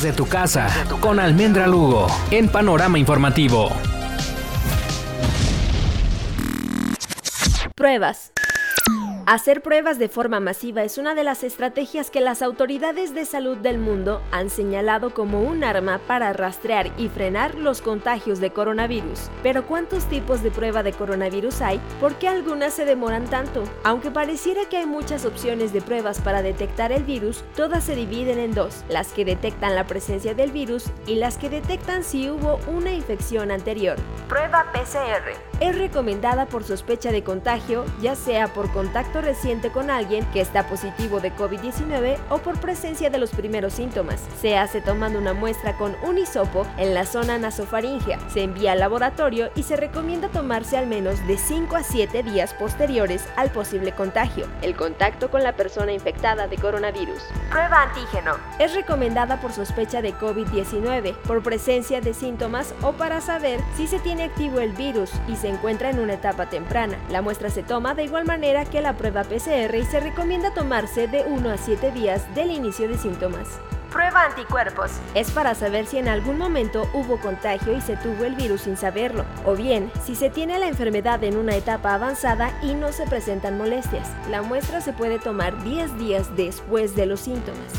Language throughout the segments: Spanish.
Desde tu casa, con Almendra Lugo, en Panorama Informativo. Pruebas. Hacer pruebas de forma masiva es una de las estrategias que las autoridades de salud del mundo han señalado como un arma para rastrear y frenar los contagios de coronavirus. Pero ¿cuántos tipos de prueba de coronavirus hay? ¿Por qué algunas se demoran tanto? Aunque pareciera que hay muchas opciones de pruebas para detectar el virus, todas se dividen en dos, las que detectan la presencia del virus y las que detectan si hubo una infección anterior. Prueba PCR. Es recomendada por sospecha de contagio, ya sea por contacto reciente con alguien que está positivo de COVID-19 o por presencia de los primeros síntomas. Se hace tomando una muestra con un hisopo en la zona nasofaringea. Se envía al laboratorio y se recomienda tomarse al menos de 5 a 7 días posteriores al posible contagio. El contacto con la persona infectada de coronavirus. Prueba antígeno. Es recomendada por sospecha de COVID-19, por presencia de síntomas o para saber si se tiene activo el virus y se encuentra en una etapa temprana. La muestra se toma de igual manera que la prueba prueba PCR y se recomienda tomarse de 1 a 7 días del inicio de síntomas. Prueba anticuerpos. Es para saber si en algún momento hubo contagio y se tuvo el virus sin saberlo, o bien si se tiene la enfermedad en una etapa avanzada y no se presentan molestias. La muestra se puede tomar 10 días después de los síntomas.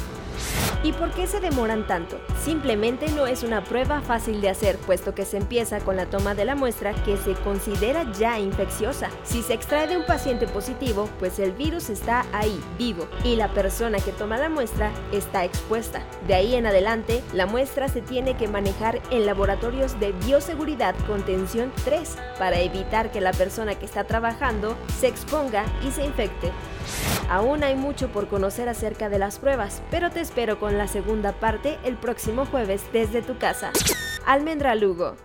¿Y por qué se demoran tanto? Simplemente no es una prueba fácil de hacer, puesto que se empieza con la toma de la muestra que se considera ya infecciosa. Si se extrae de un paciente positivo, pues el virus está ahí, vivo, y la persona que toma la muestra está expuesta. De ahí en adelante, la muestra se tiene que manejar en laboratorios de bioseguridad con tensión 3 para evitar que la persona que está trabajando se exponga y se infecte. Aún hay mucho por conocer acerca de las pruebas, pero te espero con la segunda parte el próximo jueves desde tu casa. Almendra Lugo.